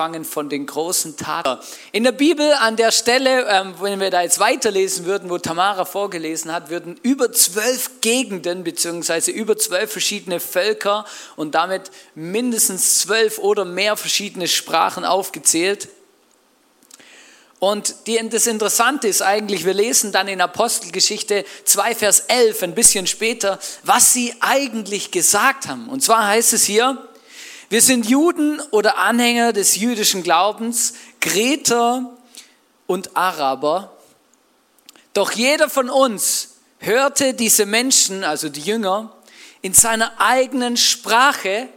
Fangen von den großen Taten. In der Bibel an der Stelle, ähm, wenn wir da jetzt weiterlesen würden, wo Tamara vorgelesen hat, würden über zwölf Gegenden beziehungsweise über zwölf verschiedene Völker und damit mindestens zwölf oder mehr verschiedene Sprachen aufgezählt. Und die, das Interessante ist eigentlich, wir lesen dann in Apostelgeschichte 2, Vers 11, ein bisschen später, was sie eigentlich gesagt haben. Und zwar heißt es hier, wir sind Juden oder Anhänger des jüdischen Glaubens, Kreter und Araber. Doch jeder von uns hörte diese Menschen, also die Jünger, in seiner eigenen Sprache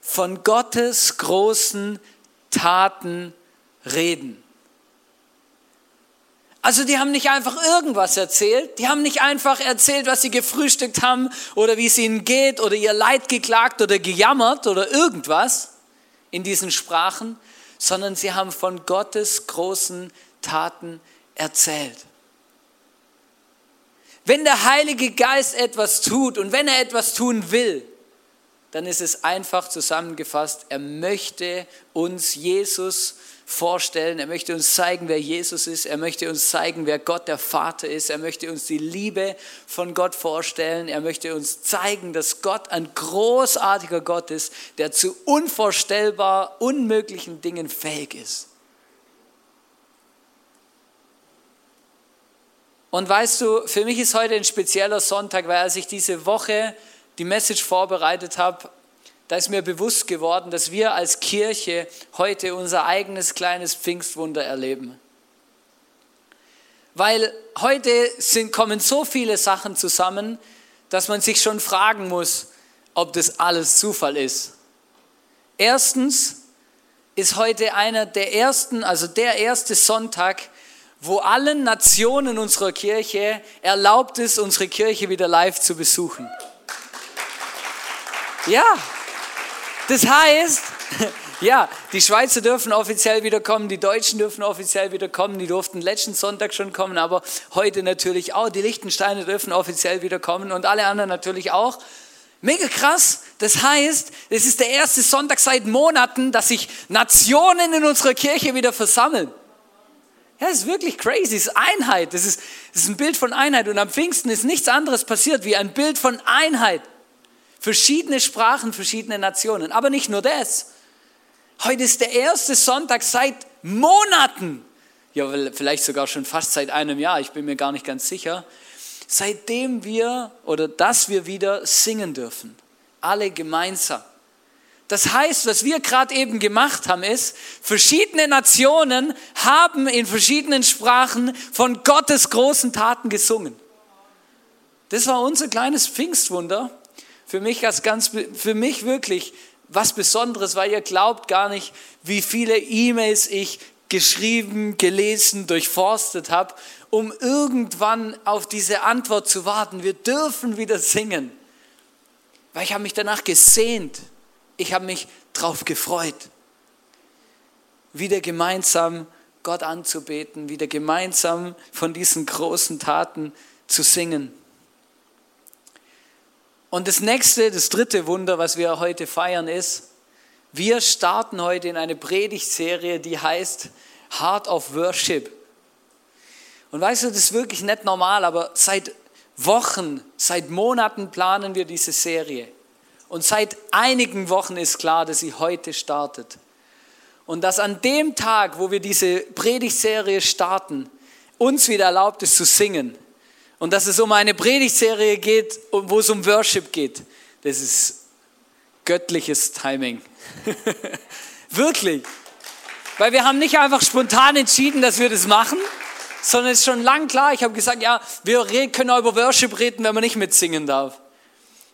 von Gottes großen Taten reden. Also die haben nicht einfach irgendwas erzählt, die haben nicht einfach erzählt, was sie gefrühstückt haben oder wie es ihnen geht oder ihr Leid geklagt oder gejammert oder irgendwas in diesen Sprachen, sondern sie haben von Gottes großen Taten erzählt. Wenn der Heilige Geist etwas tut und wenn er etwas tun will, dann ist es einfach zusammengefasst, er möchte uns Jesus vorstellen. Er möchte uns zeigen, wer Jesus ist. Er möchte uns zeigen, wer Gott der Vater ist. Er möchte uns die Liebe von Gott vorstellen. Er möchte uns zeigen, dass Gott ein großartiger Gott ist, der zu unvorstellbar unmöglichen Dingen fähig ist. Und weißt du, für mich ist heute ein spezieller Sonntag, weil als ich diese Woche die Message vorbereitet habe, da ist mir bewusst geworden, dass wir als Kirche heute unser eigenes kleines Pfingstwunder erleben. Weil heute sind, kommen so viele Sachen zusammen, dass man sich schon fragen muss, ob das alles Zufall ist. Erstens ist heute einer der ersten, also der erste Sonntag, wo allen Nationen unserer Kirche erlaubt ist, unsere Kirche wieder live zu besuchen. Ja, das heißt, ja, die Schweizer dürfen offiziell wieder kommen, die Deutschen dürfen offiziell wieder kommen, die durften letzten Sonntag schon kommen, aber heute natürlich auch. Die Lichtensteiner dürfen offiziell wieder kommen und alle anderen natürlich auch. Mega krass. Das heißt, es ist der erste Sonntag seit Monaten, dass sich Nationen in unserer Kirche wieder versammeln. Ja, das ist wirklich crazy. Das ist Einheit. Das ist, das ist ein Bild von Einheit. Und am Pfingsten ist nichts anderes passiert wie ein Bild von Einheit. Verschiedene Sprachen, verschiedene Nationen. Aber nicht nur das. Heute ist der erste Sonntag seit Monaten, ja vielleicht sogar schon fast seit einem Jahr, ich bin mir gar nicht ganz sicher, seitdem wir oder dass wir wieder singen dürfen. Alle gemeinsam. Das heißt, was wir gerade eben gemacht haben, ist, verschiedene Nationen haben in verschiedenen Sprachen von Gottes großen Taten gesungen. Das war unser kleines Pfingstwunder für mich, als ganz, für mich wirklich was Besonderes, weil ihr glaubt gar nicht, wie viele E-Mails ich geschrieben, gelesen, durchforstet habe, um irgendwann auf diese Antwort zu warten. Wir dürfen wieder singen. Weil ich habe mich danach gesehnt. Ich habe mich darauf gefreut. Wieder gemeinsam Gott anzubeten, wieder gemeinsam von diesen großen Taten zu singen. Und das nächste, das dritte Wunder, was wir heute feiern, ist, wir starten heute in eine Predigtserie, die heißt Heart of Worship. Und weißt du, das ist wirklich nicht normal, aber seit Wochen, seit Monaten planen wir diese Serie. Und seit einigen Wochen ist klar, dass sie heute startet. Und dass an dem Tag, wo wir diese Predigtserie starten, uns wieder erlaubt ist zu singen und dass es um eine Predigtserie geht, wo es um Worship geht. Das ist göttliches Timing. Wirklich. Weil wir haben nicht einfach spontan entschieden, dass wir das machen, sondern es ist schon lang klar. Ich habe gesagt, ja, wir können auch über Worship reden, wenn man nicht mitsingen darf.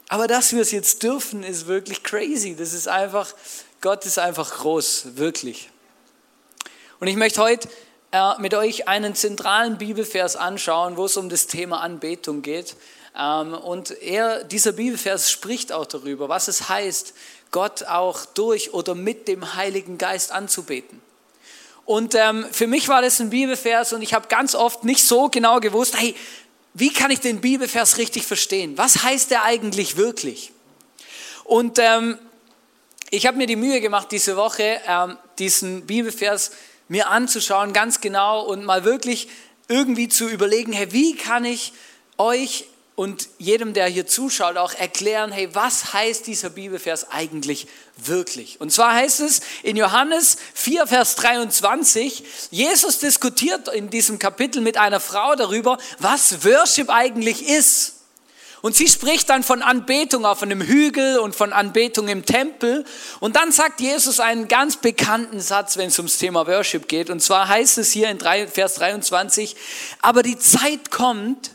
Aber dass wir es jetzt dürfen, ist wirklich crazy. Das ist einfach, Gott ist einfach groß, wirklich. Und ich möchte heute mit euch einen zentralen Bibelvers anschauen, wo es um das Thema Anbetung geht. Ähm, und er, dieser Bibelvers spricht auch darüber, was es heißt, Gott auch durch oder mit dem Heiligen Geist anzubeten. Und ähm, für mich war das ein Bibelvers und ich habe ganz oft nicht so genau gewusst, hey, wie kann ich den Bibelvers richtig verstehen? Was heißt der eigentlich wirklich? Und ähm, ich habe mir die Mühe gemacht, diese Woche ähm, diesen Bibelvers mir anzuschauen, ganz genau und mal wirklich irgendwie zu überlegen, hey, wie kann ich euch und jedem, der hier zuschaut, auch erklären, hey, was heißt dieser Bibelvers eigentlich wirklich? Und zwar heißt es in Johannes 4, Vers 23, Jesus diskutiert in diesem Kapitel mit einer Frau darüber, was Worship eigentlich ist. Und sie spricht dann von Anbetung auf einem Hügel und von Anbetung im Tempel. Und dann sagt Jesus einen ganz bekannten Satz, wenn es ums Thema Worship geht. Und zwar heißt es hier in Vers 23, aber die Zeit kommt,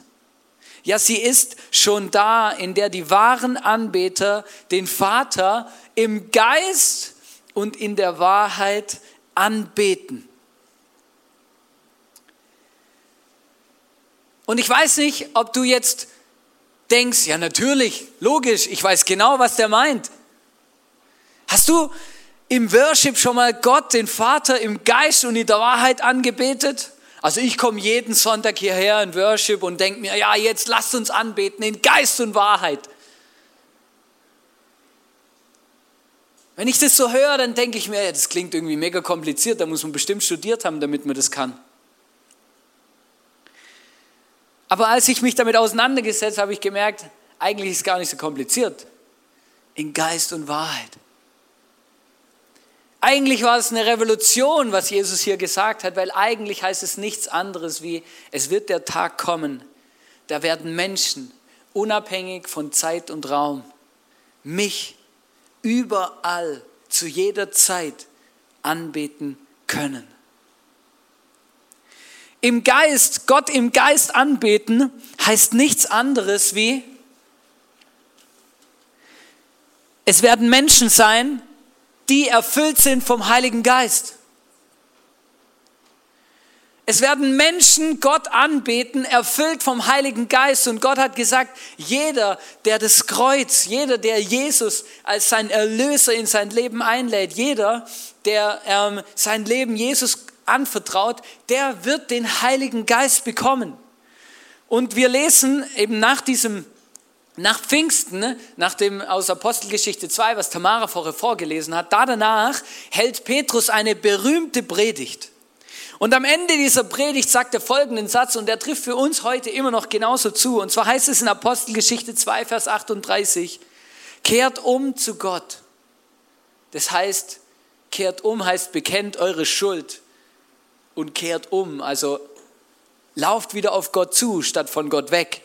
ja, sie ist schon da, in der die wahren Anbeter den Vater im Geist und in der Wahrheit anbeten. Und ich weiß nicht, ob du jetzt denkst, ja natürlich, logisch, ich weiß genau, was der meint. Hast du im Worship schon mal Gott, den Vater, im Geist und in der Wahrheit angebetet? Also ich komme jeden Sonntag hierher in Worship und denke mir, ja, jetzt lasst uns anbeten in Geist und Wahrheit. Wenn ich das so höre, dann denke ich mir, ja, das klingt irgendwie mega kompliziert, da muss man bestimmt studiert haben, damit man das kann. Aber als ich mich damit auseinandergesetzt habe, habe ich gemerkt, eigentlich ist es gar nicht so kompliziert. In Geist und Wahrheit. Eigentlich war es eine Revolution, was Jesus hier gesagt hat, weil eigentlich heißt es nichts anderes wie, es wird der Tag kommen, da werden Menschen, unabhängig von Zeit und Raum, mich überall, zu jeder Zeit anbeten können. Im Geist, Gott im Geist anbeten, heißt nichts anderes wie, es werden Menschen sein, die erfüllt sind vom Heiligen Geist. Es werden Menschen Gott anbeten, erfüllt vom Heiligen Geist. Und Gott hat gesagt, jeder, der das Kreuz, jeder, der Jesus als sein Erlöser in sein Leben einlädt, jeder, der ähm, sein Leben Jesus anvertraut, der wird den Heiligen Geist bekommen. Und wir lesen eben nach diesem nach Pfingsten, ne, nach dem aus Apostelgeschichte 2, was Tamara vorher vorgelesen hat, da danach hält Petrus eine berühmte Predigt. Und am Ende dieser Predigt sagt er folgenden Satz, und der trifft für uns heute immer noch genauso zu. Und zwar heißt es in Apostelgeschichte 2, Vers 38, kehrt um zu Gott. Das heißt, kehrt um heißt, bekennt eure Schuld und kehrt um. Also lauft wieder auf Gott zu, statt von Gott weg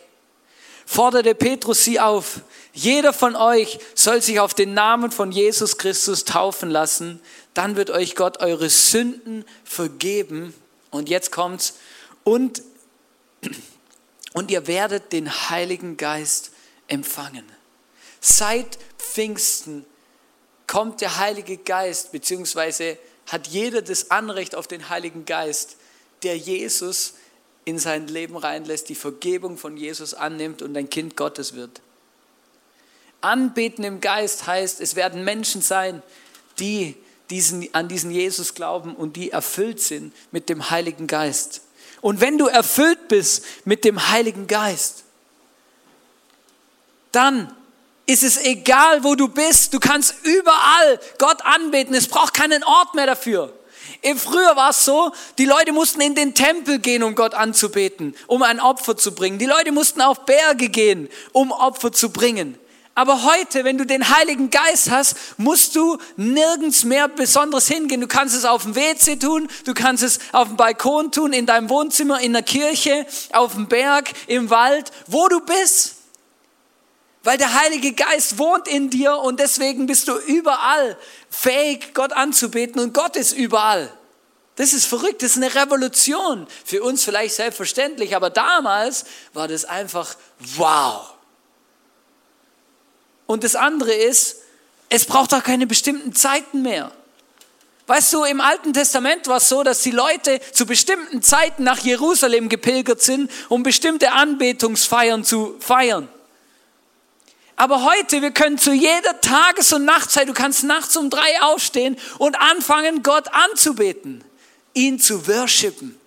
forderte Petrus sie auf, jeder von euch soll sich auf den Namen von Jesus Christus taufen lassen, dann wird euch Gott eure Sünden vergeben. Und jetzt kommt's. Und, und ihr werdet den Heiligen Geist empfangen. Seit Pfingsten kommt der Heilige Geist, beziehungsweise hat jeder das Anrecht auf den Heiligen Geist, der Jesus in sein Leben reinlässt, die Vergebung von Jesus annimmt und ein Kind Gottes wird. Anbeten im Geist heißt, es werden Menschen sein, die diesen, an diesen Jesus glauben und die erfüllt sind mit dem Heiligen Geist. Und wenn du erfüllt bist mit dem Heiligen Geist, dann ist es egal, wo du bist. Du kannst überall Gott anbeten. Es braucht keinen Ort mehr dafür. Früher war es so, die Leute mussten in den Tempel gehen, um Gott anzubeten, um ein Opfer zu bringen. Die Leute mussten auf Berge gehen, um Opfer zu bringen. Aber heute, wenn du den Heiligen Geist hast, musst du nirgends mehr Besonderes hingehen. Du kannst es auf dem WC tun, du kannst es auf dem Balkon tun, in deinem Wohnzimmer, in der Kirche, auf dem Berg, im Wald, wo du bist. Weil der Heilige Geist wohnt in dir und deswegen bist du überall fähig, Gott anzubeten und Gott ist überall. Das ist verrückt, das ist eine Revolution. Für uns vielleicht selbstverständlich, aber damals war das einfach wow. Und das andere ist, es braucht auch keine bestimmten Zeiten mehr. Weißt du, im Alten Testament war es so, dass die Leute zu bestimmten Zeiten nach Jerusalem gepilgert sind, um bestimmte Anbetungsfeiern zu feiern. Aber heute, wir können zu jeder Tages- und Nachtzeit, du kannst nachts um drei aufstehen und anfangen, Gott anzubeten, ihn zu worshipen.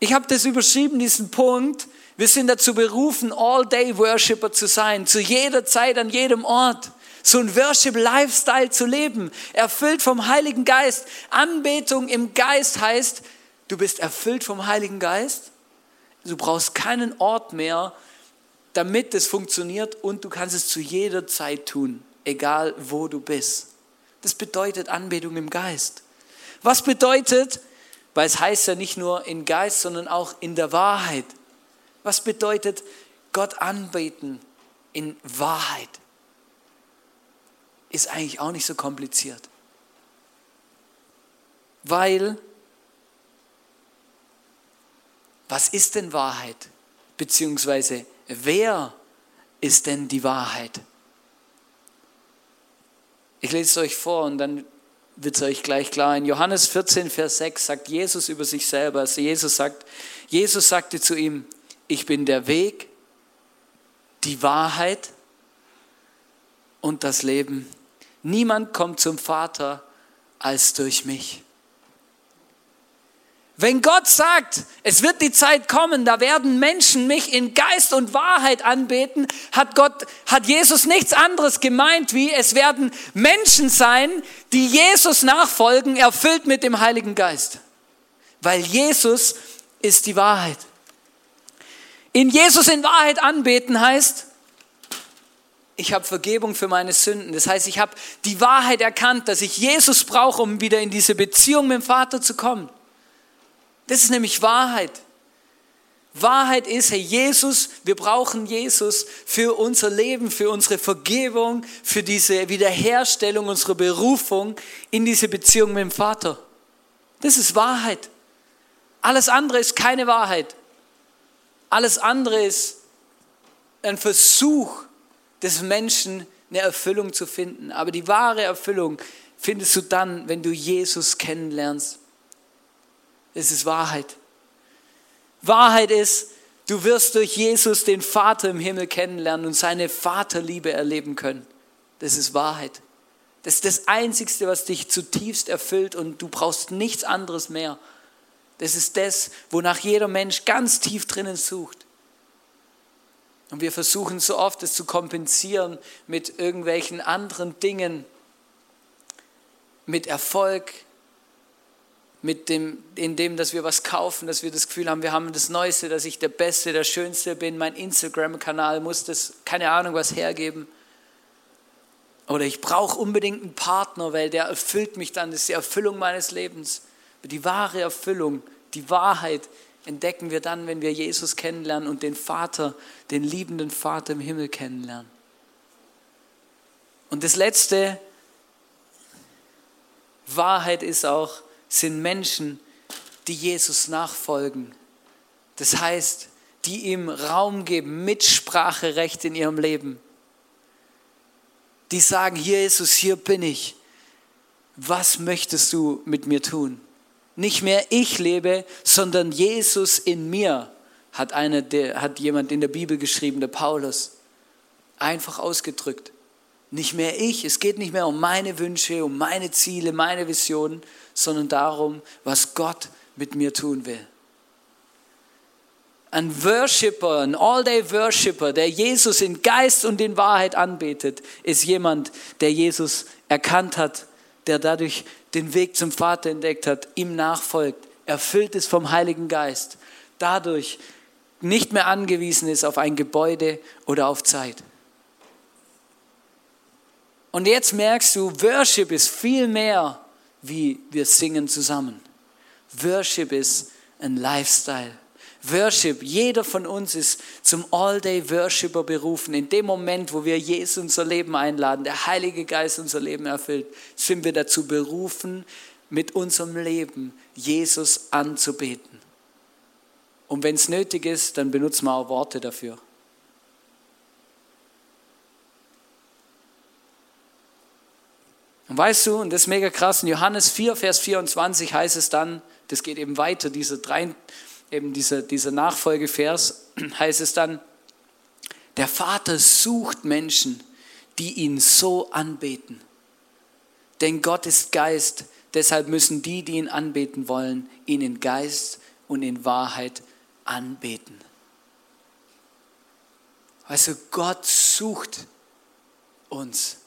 Ich habe das überschrieben, diesen Punkt. Wir sind dazu berufen, All-Day-Worshipper zu sein, zu jeder Zeit, an jedem Ort. So ein Worship-Lifestyle zu leben, erfüllt vom Heiligen Geist. Anbetung im Geist heißt, du bist erfüllt vom Heiligen Geist. Du brauchst keinen Ort mehr, damit es funktioniert und du kannst es zu jeder Zeit tun, egal wo du bist. Das bedeutet Anbetung im Geist. Was bedeutet, weil es heißt ja nicht nur in Geist, sondern auch in der Wahrheit. Was bedeutet Gott anbeten in Wahrheit? Ist eigentlich auch nicht so kompliziert. Weil, was ist denn Wahrheit? Beziehungsweise, wer ist denn die Wahrheit? Ich lese es euch vor und dann wird es euch gleich klar. In Johannes 14, Vers 6 sagt Jesus über sich selber, also Jesus sagt, Jesus sagte zu ihm, ich bin der Weg, die Wahrheit und das Leben. Niemand kommt zum Vater als durch mich. Wenn Gott sagt, es wird die Zeit kommen, da werden Menschen mich in Geist und Wahrheit anbeten, hat Gott, hat Jesus nichts anderes gemeint, wie es werden Menschen sein, die Jesus nachfolgen, erfüllt mit dem Heiligen Geist. Weil Jesus ist die Wahrheit. In Jesus in Wahrheit anbeten heißt, ich habe Vergebung für meine Sünden. Das heißt, ich habe die Wahrheit erkannt, dass ich Jesus brauche, um wieder in diese Beziehung mit dem Vater zu kommen. Das ist nämlich Wahrheit. Wahrheit ist, Herr Jesus, wir brauchen Jesus für unser Leben, für unsere Vergebung, für diese Wiederherstellung unserer Berufung in diese Beziehung mit dem Vater. Das ist Wahrheit. Alles andere ist keine Wahrheit. Alles andere ist ein Versuch des Menschen, eine Erfüllung zu finden. Aber die wahre Erfüllung findest du dann, wenn du Jesus kennenlernst. Es ist Wahrheit. Wahrheit ist, du wirst durch Jesus den Vater im Himmel kennenlernen und seine Vaterliebe erleben können. Das ist Wahrheit. Das ist das Einzige, was dich zutiefst erfüllt und du brauchst nichts anderes mehr. Das ist das, wonach jeder Mensch ganz tief drinnen sucht. Und wir versuchen so oft, es zu kompensieren mit irgendwelchen anderen Dingen, mit Erfolg, mit dem, in dem, dass wir was kaufen, dass wir das Gefühl haben, wir haben das Neueste, dass ich der Beste, der Schönste bin, mein Instagram-Kanal muss das, keine Ahnung, was hergeben. Oder ich brauche unbedingt einen Partner, weil der erfüllt mich dann, das ist die Erfüllung meines Lebens. Die wahre Erfüllung, die Wahrheit entdecken wir dann, wenn wir Jesus kennenlernen und den Vater, den liebenden Vater im Himmel kennenlernen. Und das Letzte, Wahrheit ist auch, sind Menschen, die Jesus nachfolgen. Das heißt, die ihm Raum geben, Mitspracherecht in ihrem Leben. Die sagen, hier Jesus, hier bin ich. Was möchtest du mit mir tun? Nicht mehr ich lebe, sondern Jesus in mir, hat, eine, hat jemand in der Bibel geschrieben, der Paulus. Einfach ausgedrückt. Nicht mehr ich, es geht nicht mehr um meine Wünsche, um meine Ziele, meine Visionen, sondern darum, was Gott mit mir tun will. Ein Worshipper, ein All-Day-Worshipper, der Jesus in Geist und in Wahrheit anbetet, ist jemand, der Jesus erkannt hat, der dadurch den Weg zum Vater entdeckt hat, ihm nachfolgt, erfüllt ist vom Heiligen Geist, dadurch nicht mehr angewiesen ist auf ein Gebäude oder auf Zeit. Und jetzt merkst du, Worship ist viel mehr wie wir singen zusammen. Worship ist ein Lifestyle. Worship, jeder von uns ist zum All-Day-Worshipper berufen. In dem Moment, wo wir Jesus unser Leben einladen, der Heilige Geist unser Leben erfüllt, sind wir dazu berufen, mit unserem Leben Jesus anzubeten. Und wenn es nötig ist, dann benutzen wir auch Worte dafür. Und weißt du, und das ist mega krass, in Johannes 4, Vers 24 heißt es dann, das geht eben weiter, diese drei, eben dieser, dieser Nachfolgevers, heißt es dann, der Vater sucht Menschen, die ihn so anbeten. Denn Gott ist Geist, deshalb müssen die, die ihn anbeten wollen, ihn in Geist und in Wahrheit anbeten. Also Gott sucht uns.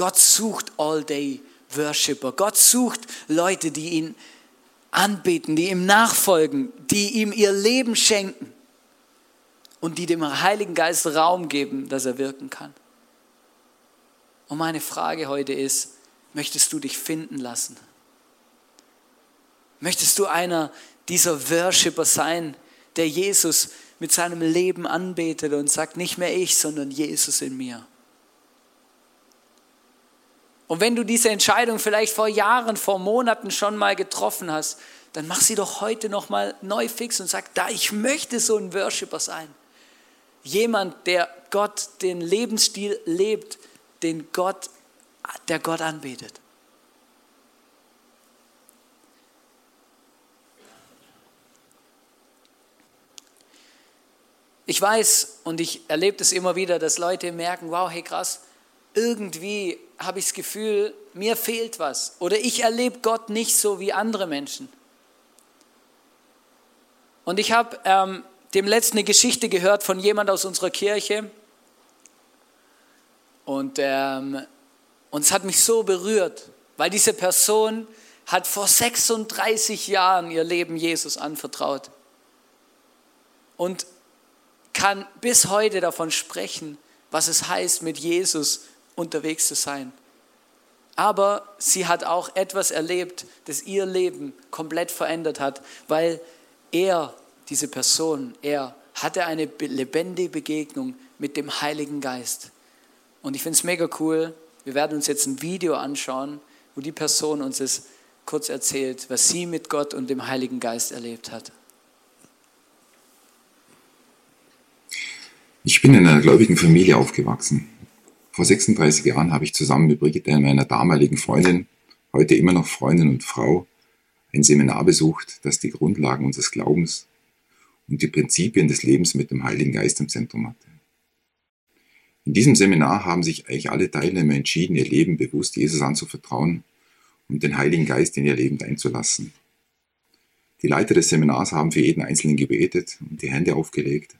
Gott sucht All-Day Worshipper. Gott sucht Leute, die ihn anbeten, die ihm nachfolgen, die ihm ihr Leben schenken und die dem Heiligen Geist Raum geben, dass er wirken kann. Und meine Frage heute ist, möchtest du dich finden lassen? Möchtest du einer dieser Worshipper sein, der Jesus mit seinem Leben anbetet und sagt, nicht mehr ich, sondern Jesus in mir? Und wenn du diese Entscheidung vielleicht vor Jahren, vor Monaten schon mal getroffen hast, dann mach sie doch heute noch mal neu fix und sag, da ich möchte so ein Worshipper sein. Jemand, der Gott den Lebensstil lebt, den Gott, der Gott anbetet. Ich weiß und ich erlebe das immer wieder, dass Leute merken, wow, hey krass, irgendwie habe ich das Gefühl, mir fehlt was. Oder ich erlebe Gott nicht so wie andere Menschen. Und ich habe ähm, dem letzten eine Geschichte gehört von jemand aus unserer Kirche. Und, ähm, und es hat mich so berührt, weil diese Person hat vor 36 Jahren ihr Leben Jesus anvertraut. Und kann bis heute davon sprechen, was es heißt, mit Jesus unterwegs zu sein. Aber sie hat auch etwas erlebt, das ihr Leben komplett verändert hat, weil er, diese Person, er hatte eine lebendige Begegnung mit dem Heiligen Geist. Und ich finde es mega cool. Wir werden uns jetzt ein Video anschauen, wo die Person uns es kurz erzählt, was sie mit Gott und dem Heiligen Geist erlebt hat. Ich bin in einer gläubigen Familie aufgewachsen. Vor 36 Jahren habe ich zusammen mit Brigitte, meiner damaligen Freundin, heute immer noch Freundin und Frau, ein Seminar besucht, das die Grundlagen unseres Glaubens und die Prinzipien des Lebens mit dem Heiligen Geist im Zentrum hatte. In diesem Seminar haben sich eigentlich alle Teilnehmer entschieden, ihr Leben bewusst Jesus anzuvertrauen und den Heiligen Geist in ihr Leben einzulassen. Die Leiter des Seminars haben für jeden Einzelnen gebetet und die Hände aufgelegt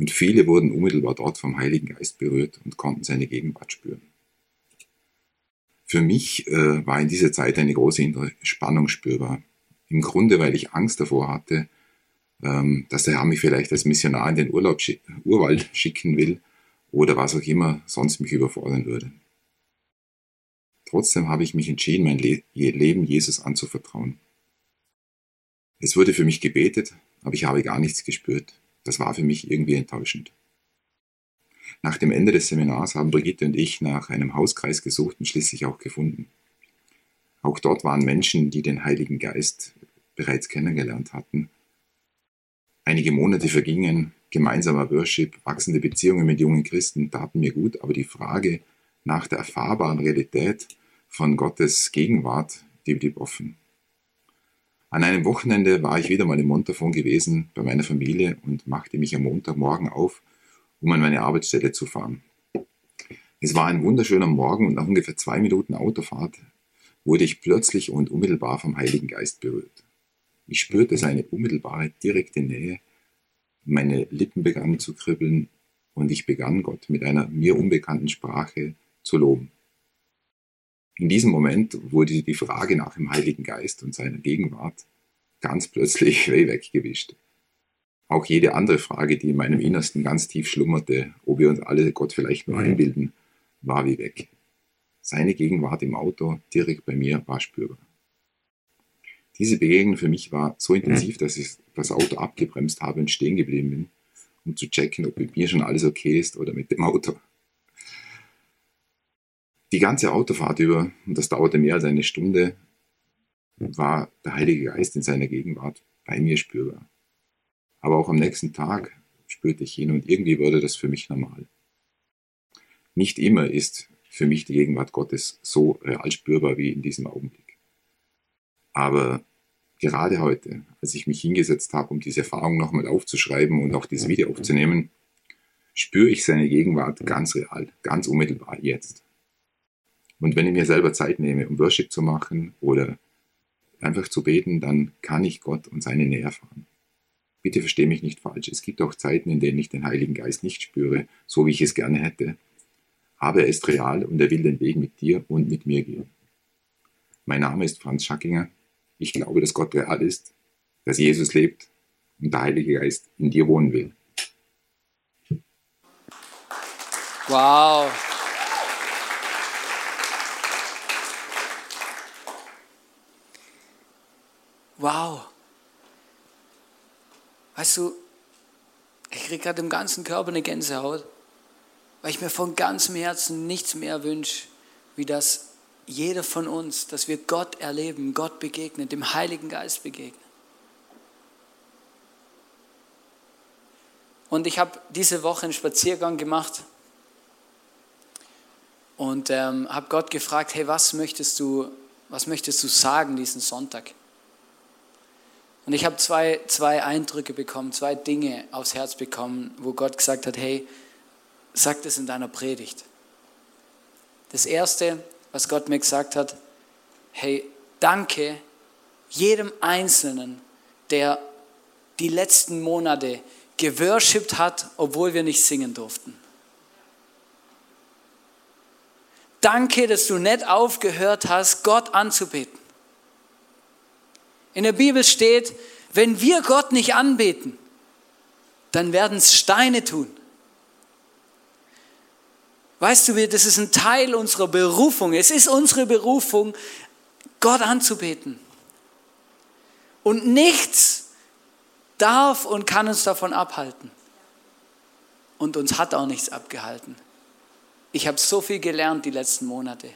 und viele wurden unmittelbar dort vom Heiligen Geist berührt und konnten seine Gegenwart spüren. Für mich äh, war in dieser Zeit eine große innere Spannung spürbar. Im Grunde, weil ich Angst davor hatte, ähm, dass der Herr mich vielleicht als Missionar in den Urlaub schick, Urwald schicken will oder was auch immer sonst mich überfordern würde. Trotzdem habe ich mich entschieden, mein Le Leben Jesus anzuvertrauen. Es wurde für mich gebetet, aber ich habe gar nichts gespürt. Das war für mich irgendwie enttäuschend. Nach dem Ende des Seminars haben Brigitte und ich nach einem Hauskreis gesucht und schließlich auch gefunden. Auch dort waren Menschen, die den Heiligen Geist bereits kennengelernt hatten. Einige Monate vergingen, gemeinsamer Worship, wachsende Beziehungen mit jungen Christen taten mir gut, aber die Frage nach der erfahrbaren Realität von Gottes Gegenwart, blieb offen. An einem Wochenende war ich wieder mal im Montafon gewesen bei meiner Familie und machte mich am Montagmorgen auf, um an meine Arbeitsstelle zu fahren. Es war ein wunderschöner Morgen und nach ungefähr zwei Minuten Autofahrt wurde ich plötzlich und unmittelbar vom Heiligen Geist berührt. Ich spürte seine unmittelbare, direkte Nähe, meine Lippen begannen zu kribbeln und ich begann Gott mit einer mir unbekannten Sprache zu loben. In diesem Moment wurde die Frage nach dem Heiligen Geist und seiner Gegenwart ganz plötzlich weggewischt. Auch jede andere Frage, die in meinem Innersten ganz tief schlummerte, ob wir uns alle Gott vielleicht nur einbilden, war wie weg. Seine Gegenwart im Auto direkt bei mir war spürbar. Diese Begegnung für mich war so intensiv, dass ich das Auto abgebremst habe und stehen geblieben bin, um zu checken, ob mit mir schon alles okay ist oder mit dem Auto. Die ganze Autofahrt über, und das dauerte mehr als eine Stunde, war der Heilige Geist in seiner Gegenwart bei mir spürbar. Aber auch am nächsten Tag spürte ich ihn und irgendwie wurde das für mich normal. Nicht immer ist für mich die Gegenwart Gottes so real spürbar wie in diesem Augenblick. Aber gerade heute, als ich mich hingesetzt habe, um diese Erfahrung nochmal aufzuschreiben und auch dieses Video aufzunehmen, spüre ich seine Gegenwart ganz real, ganz unmittelbar jetzt. Und wenn ich mir selber Zeit nehme, um Worship zu machen oder einfach zu beten, dann kann ich Gott und seine Nähe erfahren. Bitte verstehe mich nicht falsch. Es gibt auch Zeiten, in denen ich den Heiligen Geist nicht spüre, so wie ich es gerne hätte. Aber er ist real und er will den Weg mit dir und mit mir gehen. Mein Name ist Franz Schackinger. Ich glaube, dass Gott real ist, dass Jesus lebt und der Heilige Geist in dir wohnen will. Wow. Wow. Weißt du, ich kriege gerade im ganzen Körper eine Gänsehaut, weil ich mir von ganzem Herzen nichts mehr wünsche, wie dass jeder von uns, dass wir Gott erleben, Gott begegnen, dem Heiligen Geist begegnen. Und ich habe diese Woche einen Spaziergang gemacht und ähm, habe Gott gefragt, hey, was möchtest du, was möchtest du sagen diesen Sonntag? Und ich habe zwei, zwei Eindrücke bekommen, zwei Dinge aufs Herz bekommen, wo Gott gesagt hat, hey, sag das in deiner Predigt. Das Erste, was Gott mir gesagt hat, hey, danke jedem Einzelnen, der die letzten Monate geworshipped hat, obwohl wir nicht singen durften. Danke, dass du nicht aufgehört hast, Gott anzubeten. In der Bibel steht, wenn wir Gott nicht anbeten, dann werden es Steine tun. Weißt du, das ist ein Teil unserer Berufung. Es ist unsere Berufung, Gott anzubeten. Und nichts darf und kann uns davon abhalten. Und uns hat auch nichts abgehalten. Ich habe so viel gelernt die letzten Monate.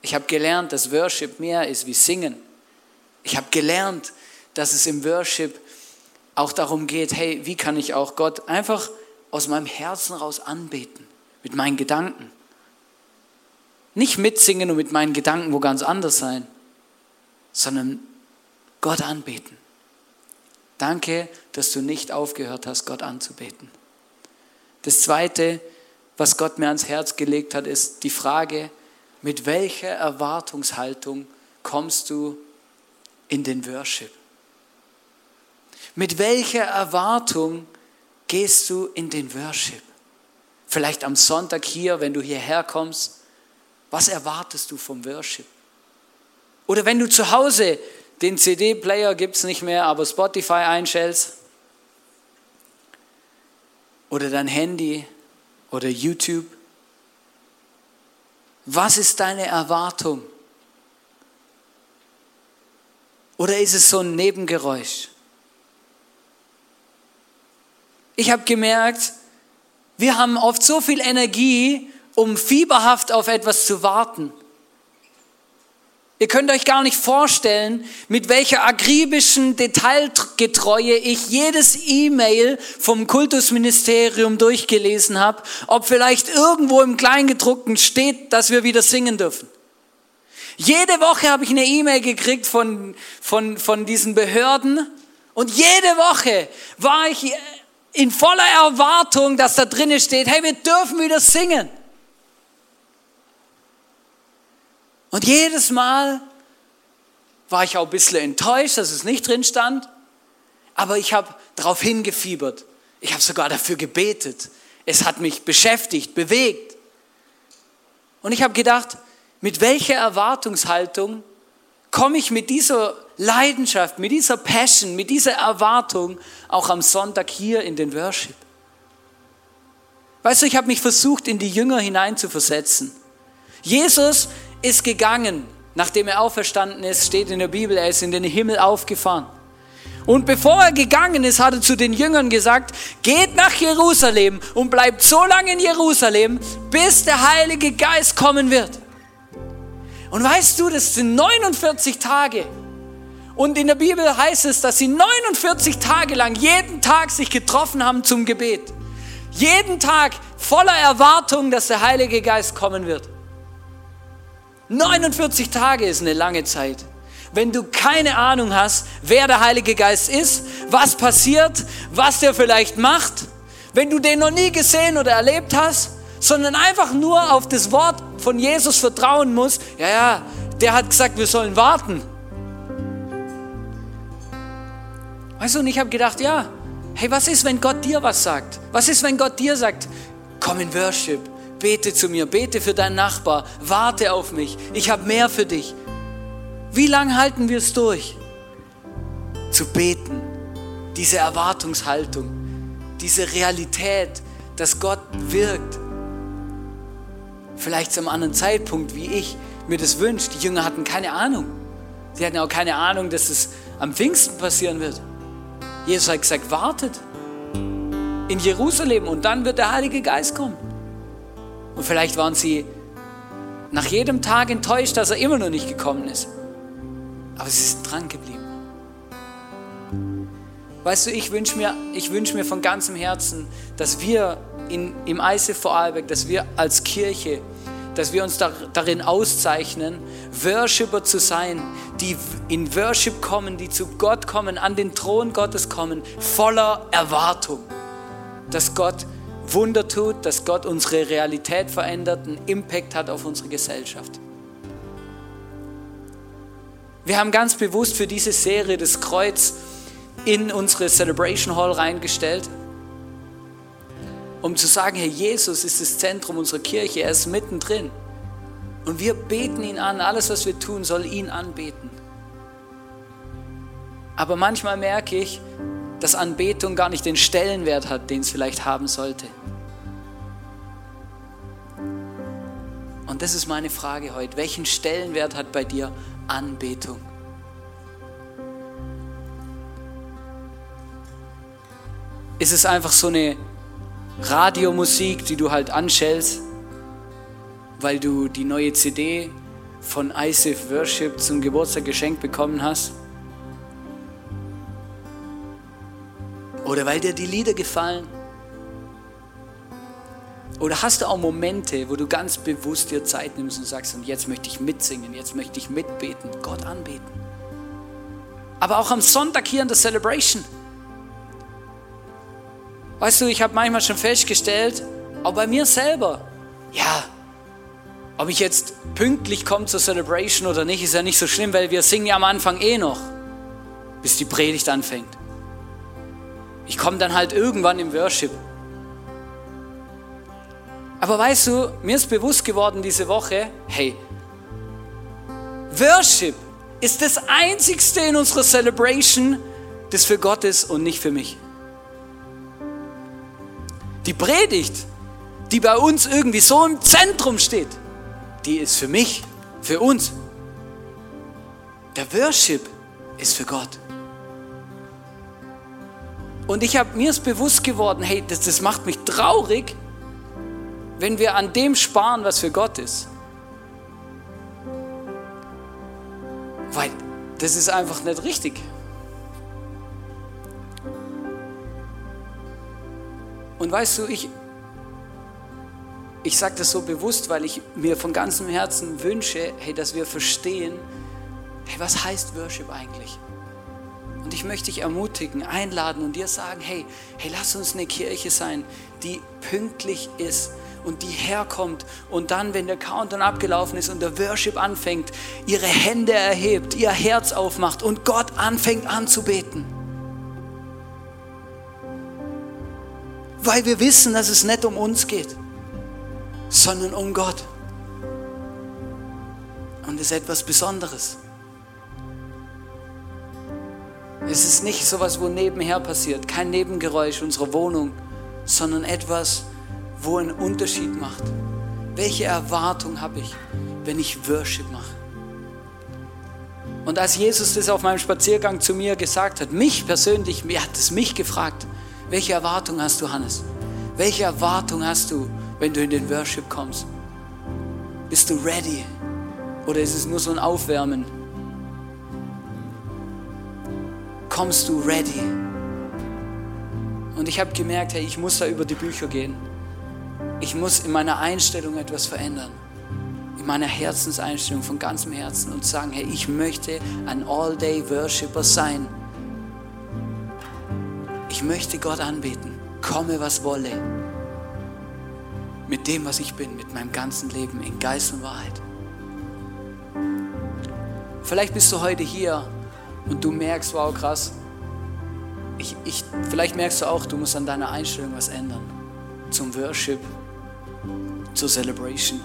Ich habe gelernt, dass Worship mehr ist wie Singen. Ich habe gelernt, dass es im Worship auch darum geht, hey, wie kann ich auch Gott einfach aus meinem Herzen raus anbeten, mit meinen Gedanken. Nicht mitsingen und mit meinen Gedanken wo ganz anders sein, sondern Gott anbeten. Danke, dass du nicht aufgehört hast, Gott anzubeten. Das Zweite, was Gott mir ans Herz gelegt hat, ist die Frage, mit welcher Erwartungshaltung kommst du in den Worship? Mit welcher Erwartung gehst du in den Worship? Vielleicht am Sonntag hier, wenn du hierher kommst. Was erwartest du vom Worship? Oder wenn du zu Hause den CD-Player gibt es nicht mehr, aber Spotify einstellst. Oder dein Handy oder YouTube. Was ist deine Erwartung? Oder ist es so ein Nebengeräusch? Ich habe gemerkt, wir haben oft so viel Energie, um fieberhaft auf etwas zu warten. Ihr könnt euch gar nicht vorstellen, mit welcher akribischen Detailgetreue ich jedes E-Mail vom Kultusministerium durchgelesen habe, ob vielleicht irgendwo im Kleingedruckten steht, dass wir wieder singen dürfen. Jede Woche habe ich eine E-Mail gekriegt von, von, von diesen Behörden und jede Woche war ich in voller Erwartung, dass da drinnen steht, hey, wir dürfen wieder singen. Und jedes Mal war ich auch ein bisschen enttäuscht, dass es nicht drin stand, aber ich habe darauf hingefiebert. Ich habe sogar dafür gebetet. Es hat mich beschäftigt, bewegt. Und ich habe gedacht, mit welcher Erwartungshaltung komme ich mit dieser Leidenschaft, mit dieser Passion, mit dieser Erwartung auch am Sonntag hier in den Worship? Weißt du, ich habe mich versucht, in die Jünger hineinzuversetzen. Jesus ist gegangen, nachdem er auferstanden ist, steht in der Bibel, er ist in den Himmel aufgefahren. Und bevor er gegangen ist, hat er zu den Jüngern gesagt, geht nach Jerusalem und bleibt so lange in Jerusalem, bis der Heilige Geist kommen wird. Und weißt du, das sind 49 Tage. Und in der Bibel heißt es, dass sie 49 Tage lang jeden Tag sich getroffen haben zum Gebet. Jeden Tag voller Erwartung, dass der Heilige Geist kommen wird. 49 Tage ist eine lange Zeit. Wenn du keine Ahnung hast, wer der Heilige Geist ist, was passiert, was der vielleicht macht, wenn du den noch nie gesehen oder erlebt hast, sondern einfach nur auf das Wort von Jesus vertrauen musst, ja, ja, der hat gesagt, wir sollen warten. Weißt du, und ich habe gedacht, ja, hey, was ist, wenn Gott dir was sagt? Was ist, wenn Gott dir sagt, komm in Worship, bete zu mir, bete für deinen Nachbar, warte auf mich, ich habe mehr für dich. Wie lange halten wir es durch? Zu beten, diese Erwartungshaltung, diese Realität, dass Gott wirkt. Vielleicht zu einem anderen Zeitpunkt, wie ich mir das wünsche. Die Jünger hatten keine Ahnung. Sie hatten auch keine Ahnung, dass es am Pfingsten passieren wird. Jesus hat gesagt, wartet in Jerusalem und dann wird der Heilige Geist kommen. Und vielleicht waren sie nach jedem Tag enttäuscht, dass er immer noch nicht gekommen ist. Aber sie sind dran geblieben. Weißt du, ich wünsche mir, wünsch mir von ganzem Herzen, dass wir in, im ICF Vorarlberg, dass wir als Kirche, dass wir uns da, darin auszeichnen, Worshipper zu sein, die in Worship kommen, die zu Gott kommen, an den Thron Gottes kommen, voller Erwartung, dass Gott Wunder tut, dass Gott unsere Realität verändert, einen Impact hat auf unsere Gesellschaft. Wir haben ganz bewusst für diese Serie das Kreuz in unsere Celebration Hall reingestellt, um zu sagen, Herr Jesus ist das Zentrum unserer Kirche, er ist mittendrin. Und wir beten ihn an, alles was wir tun, soll ihn anbeten. Aber manchmal merke ich, dass Anbetung gar nicht den Stellenwert hat, den es vielleicht haben sollte. Und das ist meine Frage heute. Welchen Stellenwert hat bei dir Anbetung? Ist es einfach so eine Radiomusik, die du halt anschellst, weil du die neue CD von ISIF Worship zum Geburtstag geschenkt bekommen hast? Oder weil dir die Lieder gefallen? Oder hast du auch Momente, wo du ganz bewusst dir Zeit nimmst und sagst, und jetzt möchte ich mitsingen, jetzt möchte ich mitbeten, Gott anbeten. Aber auch am Sonntag hier in der Celebration. Weißt du, ich habe manchmal schon festgestellt, auch bei mir selber, ja, ob ich jetzt pünktlich komme zur Celebration oder nicht, ist ja nicht so schlimm, weil wir singen ja am Anfang eh noch, bis die Predigt anfängt. Ich komme dann halt irgendwann im Worship. Aber weißt du, mir ist bewusst geworden diese Woche, hey, Worship ist das Einzigste in unserer Celebration, das für Gott ist und nicht für mich. Die Predigt, die bei uns irgendwie so im Zentrum steht, die ist für mich, für uns. Der Worship ist für Gott. Und ich habe mir ist bewusst geworden, hey, das, das macht mich traurig, wenn wir an dem sparen, was für Gott ist. Weil das ist einfach nicht richtig. Weißt du, ich, ich sage das so bewusst, weil ich mir von ganzem Herzen wünsche, hey, dass wir verstehen, hey, was heißt Worship eigentlich? Und ich möchte dich ermutigen, einladen und dir sagen, hey, hey, lass uns eine Kirche sein, die pünktlich ist und die herkommt und dann, wenn der Countdown abgelaufen ist und der Worship anfängt, ihre Hände erhebt, ihr Herz aufmacht und Gott anfängt anzubeten. Weil wir wissen, dass es nicht um uns geht, sondern um Gott. Und es ist etwas Besonderes. Es ist nicht so etwas, wo nebenher passiert, kein Nebengeräusch unserer Wohnung, sondern etwas, wo einen Unterschied macht. Welche Erwartung habe ich, wenn ich Worship mache? Und als Jesus das auf meinem Spaziergang zu mir gesagt hat, mich persönlich, mir hat es mich gefragt, welche Erwartung hast du, Hannes? Welche Erwartung hast du, wenn du in den Worship kommst? Bist du ready? Oder ist es nur so ein Aufwärmen? kommst du ready? Und ich habe gemerkt, hey, ich muss da über die Bücher gehen. Ich muss in meiner Einstellung etwas verändern. in meiner Herzenseinstellung von ganzem Herzen und sagen, hey, ich möchte ein All-Day-Worshipper sein. Ich möchte Gott anbeten, komme was wolle. Mit dem, was ich bin, mit meinem ganzen Leben in Geist und Wahrheit. Vielleicht bist du heute hier und du merkst, wow, krass. Ich, ich, vielleicht merkst du auch, du musst an deiner Einstellung was ändern. Zum Worship, zur Celebration.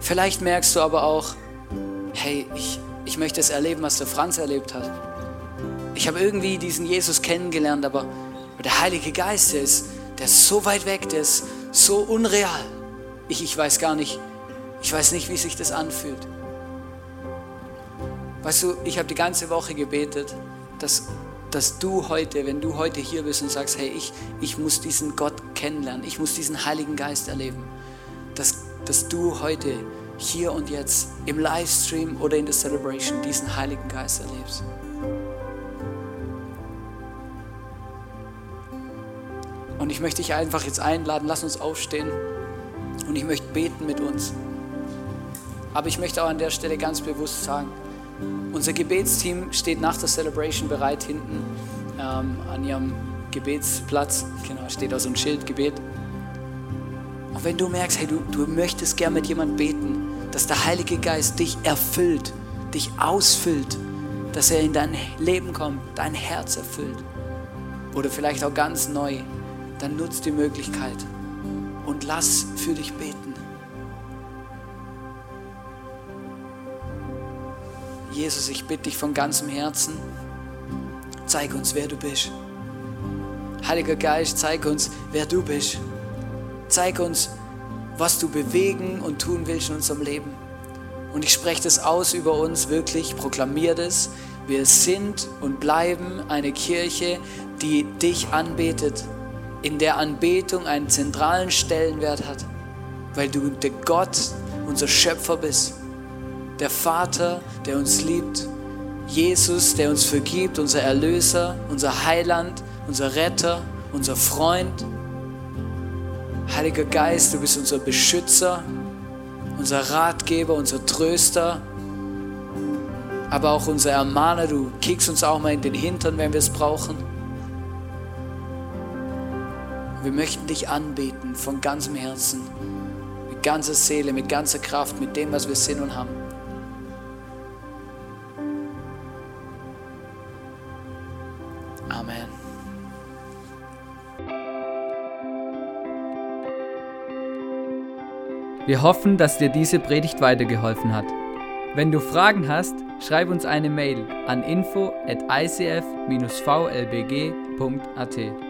Vielleicht merkst du aber auch, hey, ich, ich möchte es erleben, was der Franz erlebt hat. Ich habe irgendwie diesen Jesus kennengelernt, aber der Heilige Geist, der ist, der ist so weit weg, der ist so unreal. Ich, ich weiß gar nicht, ich weiß nicht, wie sich das anfühlt. Weißt du, ich habe die ganze Woche gebetet, dass, dass du heute, wenn du heute hier bist und sagst, hey, ich, ich muss diesen Gott kennenlernen, ich muss diesen Heiligen Geist erleben, dass, dass du heute hier und jetzt im Livestream oder in der Celebration diesen Heiligen Geist erlebst. Und ich möchte dich einfach jetzt einladen, lass uns aufstehen und ich möchte beten mit uns. Aber ich möchte auch an der Stelle ganz bewusst sagen, unser Gebetsteam steht nach der Celebration bereit hinten ähm, an ihrem Gebetsplatz. Genau, steht da so ein Schild Gebet. Und wenn du merkst, hey, du, du möchtest gern mit jemandem beten, dass der Heilige Geist dich erfüllt, dich ausfüllt, dass er in dein Leben kommt, dein Herz erfüllt. Oder vielleicht auch ganz neu, dann nutzt die Möglichkeit und lass für dich beten. Jesus, ich bitte dich von ganzem Herzen, zeig uns, wer du bist. Heiliger Geist, zeig uns, wer du bist. Zeig uns, was du bewegen und tun willst in unserem Leben. Und ich spreche das aus über uns wirklich, proklamiere das. Wir sind und bleiben eine Kirche, die dich anbetet, in der Anbetung einen zentralen Stellenwert hat, weil du der Gott, unser Schöpfer bist der Vater, der uns liebt, Jesus, der uns vergibt, unser Erlöser, unser Heiland, unser Retter, unser Freund. Heiliger Geist, du bist unser Beschützer, unser Ratgeber, unser Tröster, aber auch unser Ermahner. Du kickst uns auch mal in den Hintern, wenn wir es brauchen. Wir möchten dich anbeten von ganzem Herzen, mit ganzer Seele, mit ganzer Kraft, mit dem, was wir sind und haben. Amen. Wir hoffen, dass dir diese Predigt weitergeholfen hat. Wenn du Fragen hast, schreib uns eine Mail an info at icf-vlbg.at.